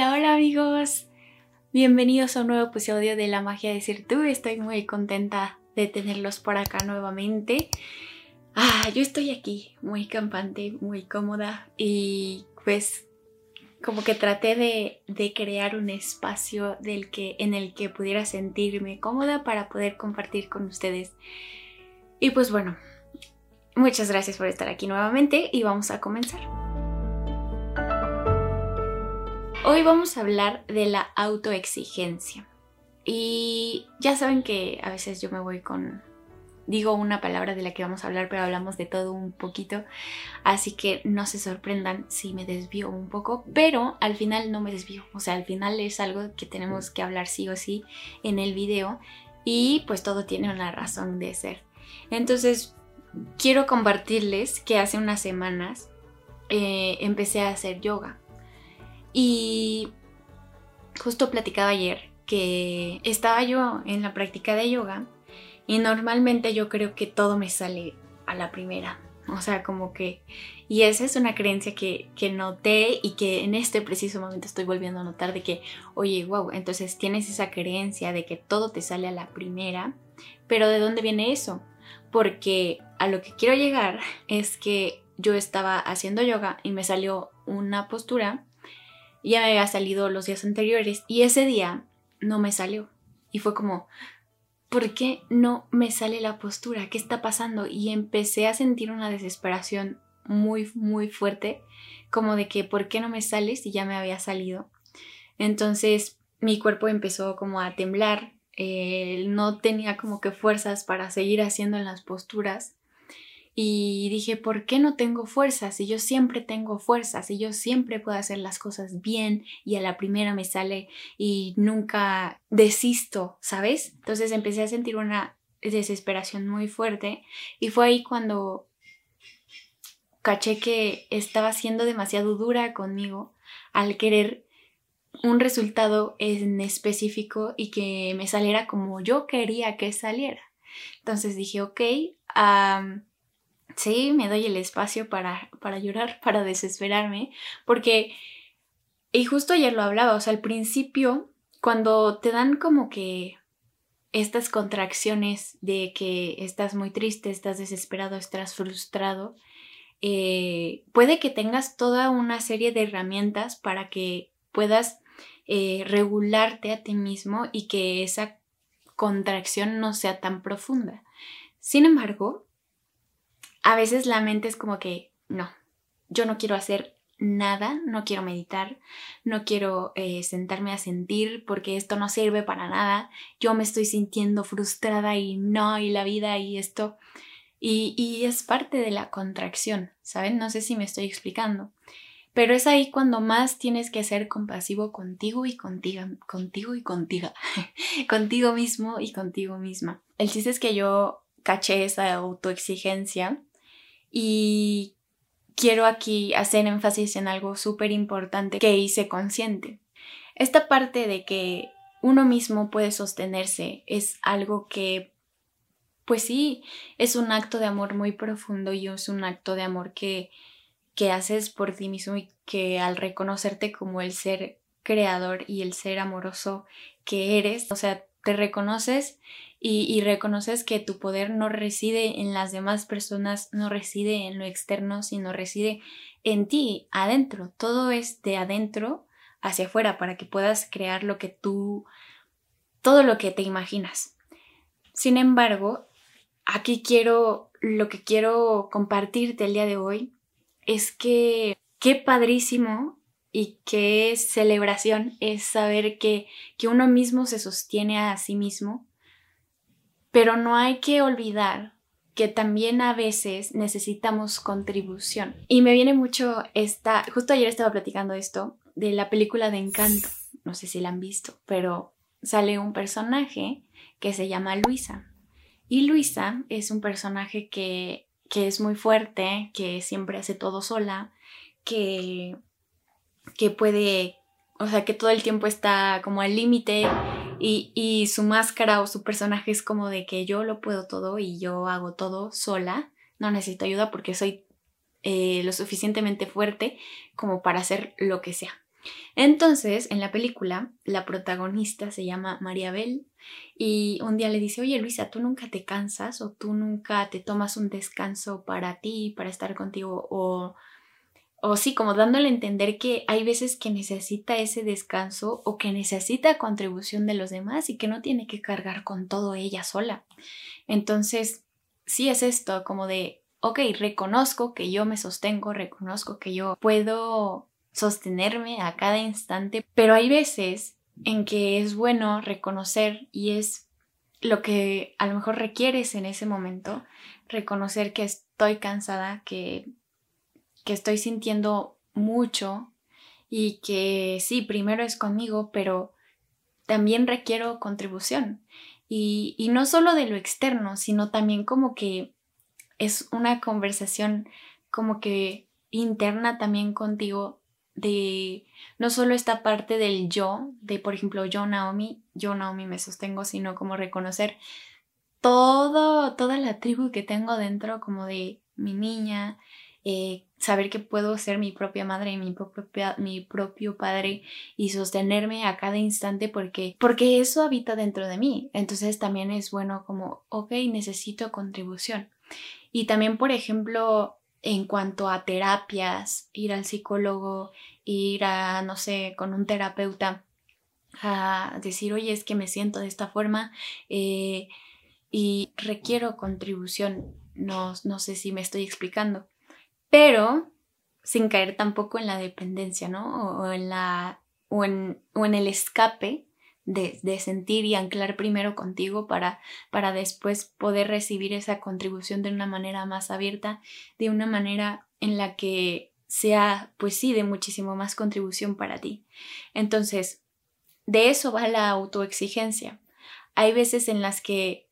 Hola, hola amigos. Bienvenidos a un nuevo episodio de La magia de ser tú. Estoy muy contenta de tenerlos por acá nuevamente. Ah, yo estoy aquí, muy campante, muy cómoda y pues como que traté de, de, crear un espacio del que, en el que pudiera sentirme cómoda para poder compartir con ustedes. Y pues bueno, muchas gracias por estar aquí nuevamente y vamos a comenzar. Hoy vamos a hablar de la autoexigencia. Y ya saben que a veces yo me voy con... Digo una palabra de la que vamos a hablar, pero hablamos de todo un poquito. Así que no se sorprendan si me desvío un poco, pero al final no me desvío. O sea, al final es algo que tenemos que hablar sí o sí en el video. Y pues todo tiene una razón de ser. Entonces, quiero compartirles que hace unas semanas eh, empecé a hacer yoga. Y justo platicaba ayer que estaba yo en la práctica de yoga y normalmente yo creo que todo me sale a la primera. O sea, como que... Y esa es una creencia que, que noté y que en este preciso momento estoy volviendo a notar de que, oye, wow, entonces tienes esa creencia de que todo te sale a la primera, pero ¿de dónde viene eso? Porque a lo que quiero llegar es que yo estaba haciendo yoga y me salió una postura ya me había salido los días anteriores y ese día no me salió. Y fue como, ¿por qué no me sale la postura? ¿Qué está pasando? Y empecé a sentir una desesperación muy, muy fuerte, como de que, ¿por qué no me sale si ya me había salido? Entonces mi cuerpo empezó como a temblar, eh, no tenía como que fuerzas para seguir haciendo las posturas y dije, ¿por qué no tengo fuerza? Si yo siempre tengo fuerza, si yo siempre puedo hacer las cosas bien y a la primera me sale y nunca desisto, ¿sabes? Entonces empecé a sentir una desesperación muy fuerte y fue ahí cuando caché que estaba siendo demasiado dura conmigo al querer un resultado en específico y que me saliera como yo quería que saliera. Entonces dije, ok, sí, me doy el espacio para, para llorar, para desesperarme, porque, y justo ayer lo hablaba, o sea, al principio, cuando te dan como que estas contracciones de que estás muy triste, estás desesperado, estás frustrado, eh, puede que tengas toda una serie de herramientas para que puedas eh, regularte a ti mismo y que esa contracción no sea tan profunda. Sin embargo, a veces la mente es como que, no, yo no quiero hacer nada, no quiero meditar, no quiero eh, sentarme a sentir porque esto no sirve para nada, yo me estoy sintiendo frustrada y no, y la vida y esto. Y, y es parte de la contracción, ¿saben? No sé si me estoy explicando. Pero es ahí cuando más tienes que ser compasivo contigo y contigo, contigo y contigo, contigo mismo y contigo misma. El chiste es que yo caché esa autoexigencia y quiero aquí hacer énfasis en algo súper importante que hice consciente. Esta parte de que uno mismo puede sostenerse es algo que, pues sí, es un acto de amor muy profundo y es un acto de amor que, que haces por ti mismo y que al reconocerte como el ser creador y el ser amoroso que eres, o sea, te reconoces y, reconoces que tu poder no reside en las demás personas, no reside en lo externo, sino reside en ti, adentro. Todo es de adentro hacia afuera para que puedas crear lo que tú, todo lo que te imaginas. Sin embargo, aquí quiero, lo que quiero compartirte el día de hoy es que qué padrísimo y qué celebración es saber que, que uno mismo se sostiene a sí mismo pero no hay que olvidar que también a veces necesitamos contribución. Y me viene mucho esta, justo ayer estaba platicando esto, de la película de Encanto, no sé si la han visto, pero sale un personaje que se llama Luisa. Y Luisa es un personaje que, que es muy fuerte, que siempre hace todo sola, que, que puede, o sea, que todo el tiempo está como al límite y, su máscara o su personaje es como de que yo lo puedo todo y yo hago todo sola, no necesito ayuda porque soy eh, lo suficientemente fuerte como para hacer lo que sea. Entonces, en la película, la protagonista se llama María Bel y un día le dice, oye Luisa, ¿tú nunca te cansas o tú nunca te tomas un descanso para ti, para estar contigo? O, o sí, como dándole a entender que hay veces que necesita ese descanso o que necesita contribución de los demás y que no tiene que cargar con todo ella sola. Entonces, sí es esto, como de, ok, reconozco que yo me sostengo, reconozco que yo puedo sostenerme a cada instante, pero hay veces en que es bueno reconocer y es lo que a lo mejor requieres en ese momento, reconocer que estoy cansada, que, que estoy sintiendo mucho y que sí, primero es conmigo, pero también requiero contribución. Y, y no solo de lo externo, sino también como que es una conversación como que interna también contigo de no solo esta parte del yo, de por ejemplo yo Naomi, yo Naomi me sostengo, sino como reconocer todo, toda la tribu que tengo dentro, como de mi niña, eh, saber que puedo ser mi propia madre mi, propia, mi propio padre y sostenerme a cada instante porque, porque eso habita dentro de mí. Entonces también es bueno como, ok, necesito contribución. Y también, por ejemplo, en cuanto a terapias, ir al psicólogo, ir a, no sé, con un terapeuta a decir, oye, es que me siento de esta forma eh, y requiero contribución. No, no sé si me estoy explicando, pero sin caer tampoco en la dependencia, ¿no? O en, la, o en, o en el escape de, sentir y anclar primero contigo para, para después poder recibir esa contribución de una manera más abierta, de una manera en la que sea, pues sí, de muchísimo más contribución para ti. Entonces, de eso va la autoexigencia. Hay veces en las que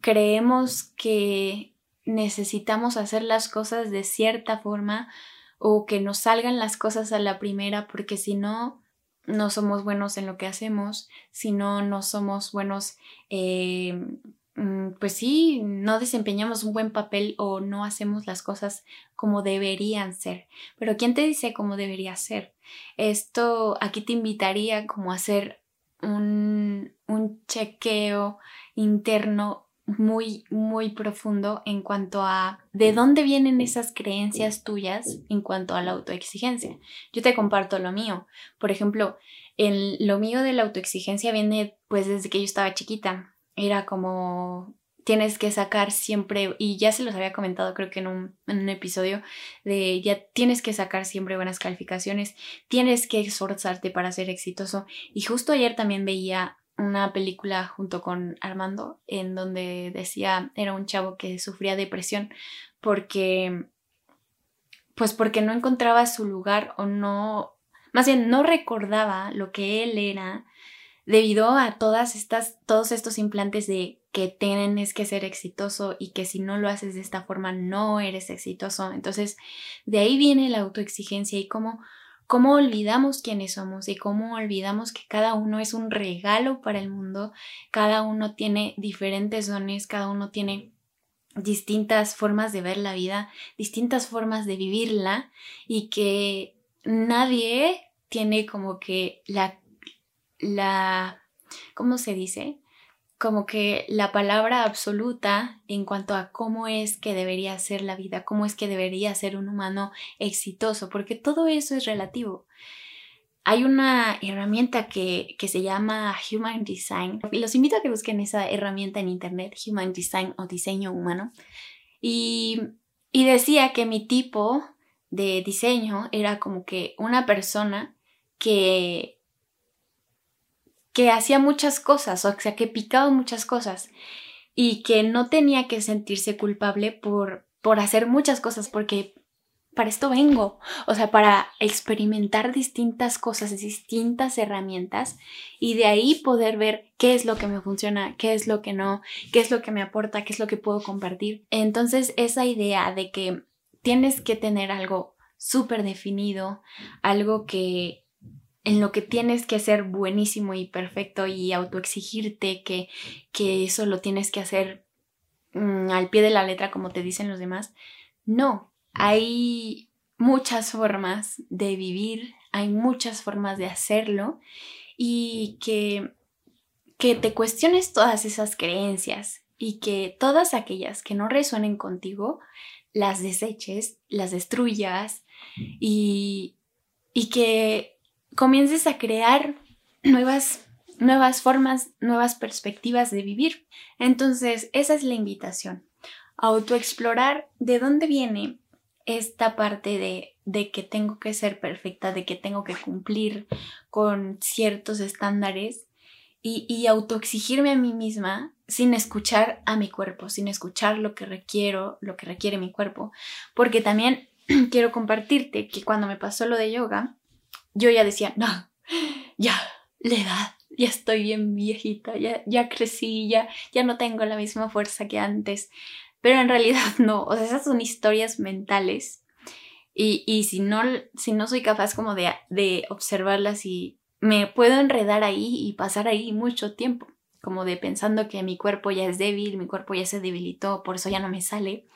creemos que necesitamos hacer las cosas de cierta forma o que nos salgan las cosas a la primera porque si no no somos buenos en lo que hacemos, si no, no somos buenos, eh, mm, pues sí, no desempeñamos un buen papel o no hacemos las cosas como deberían ser. Pero ¿quién te dice cómo debería ser? Esto aquí te invitaría como a hacer un, un chequeo interno muy, muy profundo en cuanto a de dónde vienen esas creencias tuyas en cuanto a la autoexigencia. Yo te comparto lo mío. Por ejemplo, el, lo mío de la autoexigencia viene pues desde que yo estaba chiquita. Era como tienes que sacar siempre, y ya se los había comentado creo que en un, en un, episodio, de ya tienes que sacar siempre buenas calificaciones, tienes que esforzarte para ser exitoso. Y justo ayer también veía una película junto con Armando en donde decía era un chavo que sufría depresión porque pues porque no encontraba su lugar o no más bien no recordaba lo que él era debido a todas estas todos estos implantes de que tienes que ser exitoso y que si no lo haces de esta forma no eres exitoso. Entonces de ahí viene la autoexigencia y cómo cómo olvidamos quiénes somos y cómo olvidamos que cada uno es un regalo para el mundo, cada uno tiene diferentes dones, cada uno tiene distintas formas de ver la vida, distintas formas de vivirla y que nadie tiene como que la la ¿cómo se dice? Como que la palabra absoluta en cuanto a cómo es que debería ser la vida, cómo es que debería ser un humano exitoso, porque todo eso es relativo. Hay una herramienta que, que se llama Human Design. Los invito a que busquen esa herramienta en internet, Human Design o diseño humano. Y, y decía que mi tipo de diseño era como que una persona que que hacía muchas cosas, o sea, que picaba muchas cosas y que no tenía que sentirse culpable por, por hacer muchas cosas porque para esto vengo, o sea, para experimentar distintas cosas, distintas herramientas y de ahí poder ver qué es lo que me funciona, qué es lo que no, qué es lo que me aporta, qué es lo que puedo compartir. Entonces, esa idea de que tienes que tener algo súper definido, algo que en lo que tienes que ser buenísimo y perfecto y autoexigirte que, que eso lo tienes que hacer mm, al pie de la letra como te dicen los demás. No, hay muchas formas de vivir, hay muchas formas de hacerlo y que, que te cuestiones todas esas creencias y que todas aquellas que no resuenen contigo las deseches, las destruyas y, y que comiences a crear nuevas nuevas formas, nuevas perspectivas de vivir. Entonces, esa es la invitación. Autoexplorar de dónde viene esta parte de, de que tengo que ser perfecta, de que tengo que cumplir con ciertos estándares y, y autoexigirme a mí misma sin escuchar a mi cuerpo, sin escuchar lo que requiero, lo que requiere mi cuerpo. Porque también quiero compartirte que cuando me pasó lo de yoga, yo ya decía, no, ya, la edad, ya estoy bien viejita, ya, ya crecí, ya, ya no tengo la misma fuerza que antes. Pero en realidad no, o sea, esas son historias mentales. Y, y si, no, si no soy capaz como de, de observarlas y me puedo enredar ahí y pasar ahí mucho tiempo, como de pensando que mi cuerpo ya es débil, mi cuerpo ya se debilitó, por eso ya no me sale.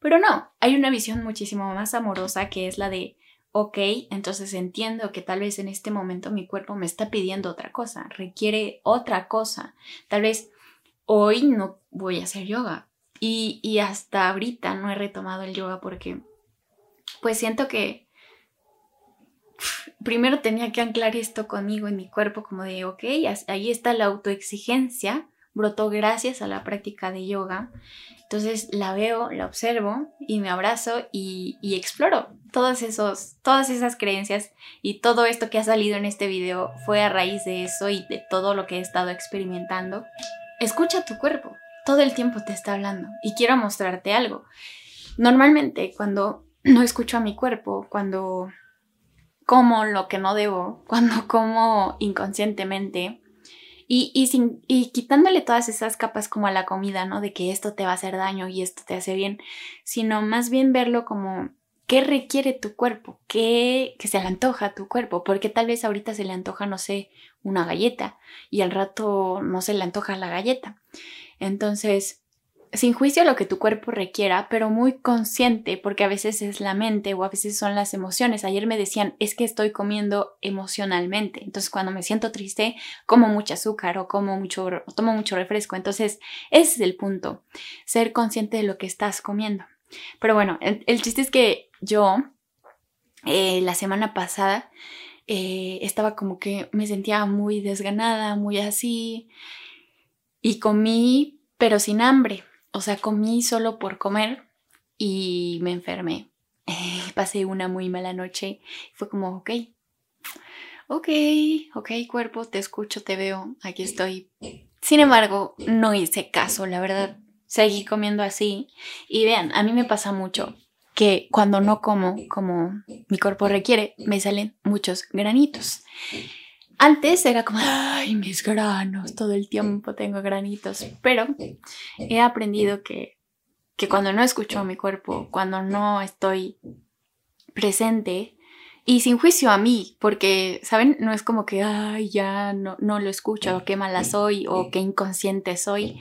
Pero no, hay una visión muchísimo más amorosa que es la de ok, entonces entiendo que tal vez en este momento mi cuerpo me está pidiendo otra cosa, requiere otra cosa. Tal vez hoy no voy a hacer yoga y, y hasta ahorita no he retomado el yoga porque pues siento que primero tenía que anclar esto conmigo en mi cuerpo como de, ok, ahí está la autoexigencia, brotó gracias a la práctica de yoga entonces la veo, la observo y me abrazo y, exploro todos esos, todas esas creencias y todo esto que ha salido en este video fue a raíz de eso y de todo lo que he estado experimentando. Escucha tu cuerpo, todo el tiempo te está hablando y quiero mostrarte algo. Normalmente cuando no escucho a mi cuerpo, cuando como lo que no debo, cuando como inconscientemente, y, y, sin, y quitándole todas esas capas como a la comida, ¿no? De que esto te va a hacer daño y esto te hace bien, sino más bien verlo como qué requiere tu cuerpo, qué que se le antoja a tu cuerpo, porque tal vez ahorita se le antoja, no sé, una galleta y al rato no se le antoja la galleta. Entonces, sin juicio lo que tu cuerpo requiera, pero muy consciente, porque a veces es la mente o a veces son las emociones. Ayer me decían, es que estoy comiendo emocionalmente. Entonces, cuando me siento triste, como mucho azúcar o como mucho, tomo mucho refresco. Entonces, ese es el punto, ser consciente de lo que estás comiendo. Pero bueno, el, chiste es que yo, eh, la semana pasada, eh, estaba como que me sentía muy desganada, muy así, y comí, pero sin hambre o sea, comí solo por comer y me enfermé. pasé una muy mala noche. Fue como, ok, ok, ok, cuerpo, te escucho, te veo, aquí estoy. Sin embargo, no hice caso, la verdad. Seguí comiendo así. Y vean, a mí me pasa mucho que cuando no como como mi cuerpo requiere, me salen muchos granitos. Antes era como, ay, mis granos, todo el tiempo tengo granitos, pero he aprendido que, que cuando no escucho a mi cuerpo, cuando no estoy presente y sin juicio a mí, porque, ¿saben? No es como que, ay, ya no, no lo escucho, o qué mala soy, o qué inconsciente soy,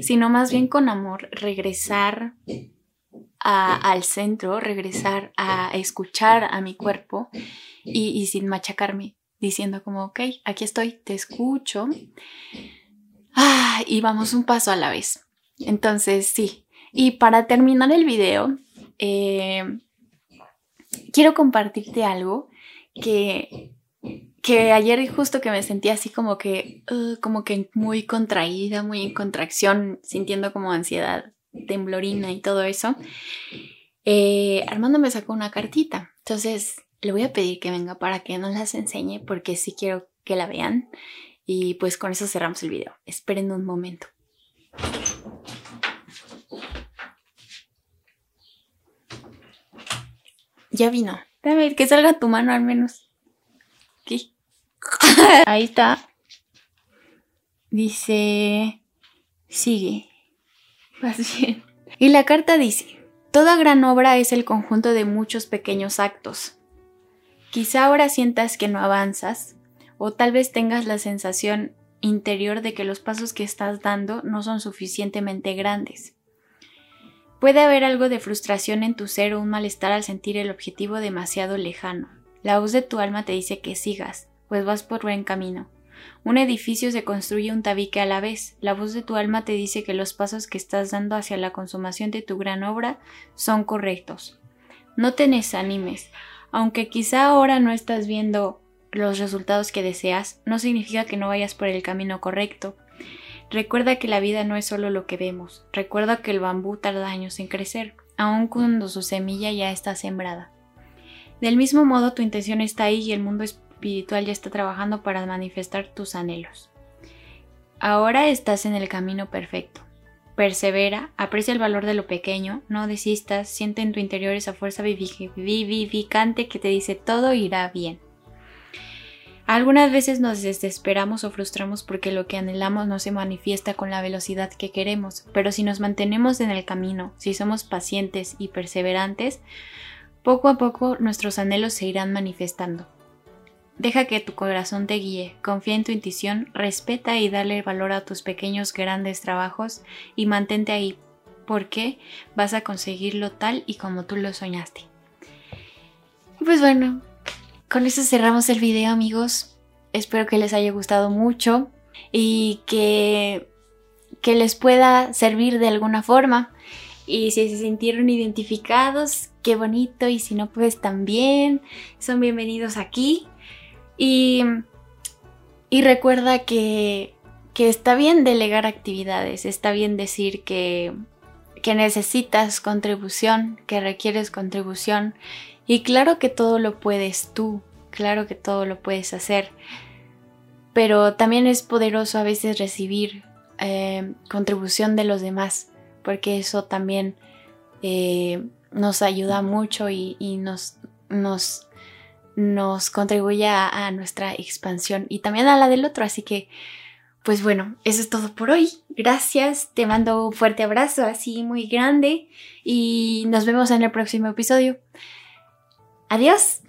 sino más bien con amor, regresar al centro, regresar a escuchar a mi cuerpo y, y sin machacarme diciendo como, ok, aquí estoy, te escucho. Ah, y vamos un paso a la vez. Entonces, sí. Y para terminar el video, eh, quiero compartirte algo que, que ayer justo que me sentí así como que, uh, como que muy contraída, muy en contracción, sintiendo como ansiedad, temblorina y todo eso. Eh, Armando me sacó una cartita. Entonces le voy a pedir que venga para que nos las enseñe porque sí quiero que la vean. Y pues con eso cerramos el video. Esperen un momento. Ya vino. ver que salga tu mano al menos. Aquí. Ahí está. Dice... Sigue. Vas bien. Y la carta dice... Toda gran obra es el conjunto de muchos pequeños actos Quizá ahora sientas que no avanzas o tal vez tengas la sensación interior de que los pasos que estás dando no son suficientemente grandes. Puede haber algo de frustración en tu ser o un malestar al sentir el objetivo demasiado lejano. La voz de tu alma te dice que sigas, pues vas por buen camino. Un edificio se construye un tabique a la vez. La voz de tu alma te dice que los pasos que estás dando hacia la consumación de tu gran obra son correctos. No te desanimes. Aunque quizá ahora no estás viendo los resultados que deseas, no significa que no vayas por el camino correcto. Recuerda que la vida no es solo lo que vemos. Recuerda que el bambú tarda años en crecer, aun cuando su semilla ya está sembrada. Del mismo modo, tu intención está ahí y el mundo espiritual ya está trabajando para manifestar tus anhelos. Ahora estás en el camino perfecto. Persevera, aprecia el valor de lo pequeño, no desistas, siente en tu interior esa fuerza vivificante que te dice todo irá bien. Algunas veces nos desesperamos o frustramos porque lo que anhelamos no se manifiesta con la velocidad que queremos, pero si nos mantenemos en el camino, si somos pacientes y perseverantes, poco a poco nuestros anhelos se irán manifestando. Deja que tu corazón te guíe, confía en tu intuición, respeta y dale valor a tus pequeños grandes trabajos y mantente ahí, porque vas a conseguirlo tal y como tú lo soñaste. Pues bueno, con eso cerramos el video amigos. Espero que les haya gustado mucho y que, que les pueda servir de alguna forma. Y si se sintieron identificados, qué bonito. Y si no, pues también son bienvenidos aquí. Y, recuerda que, está bien delegar actividades, está bien decir que, que necesitas contribución, que requieres contribución. Y claro que todo lo puedes tú, claro que todo lo puedes hacer. Pero también es poderoso a veces recibir eh, contribución de los demás, porque eso también eh, nos ayuda mucho y, nos, nos nos contribuye a, nuestra expansión y también a la del otro. Así que, pues bueno, eso es todo por hoy. Gracias, te mando un fuerte abrazo así muy grande y nos vemos en el próximo episodio. Adiós.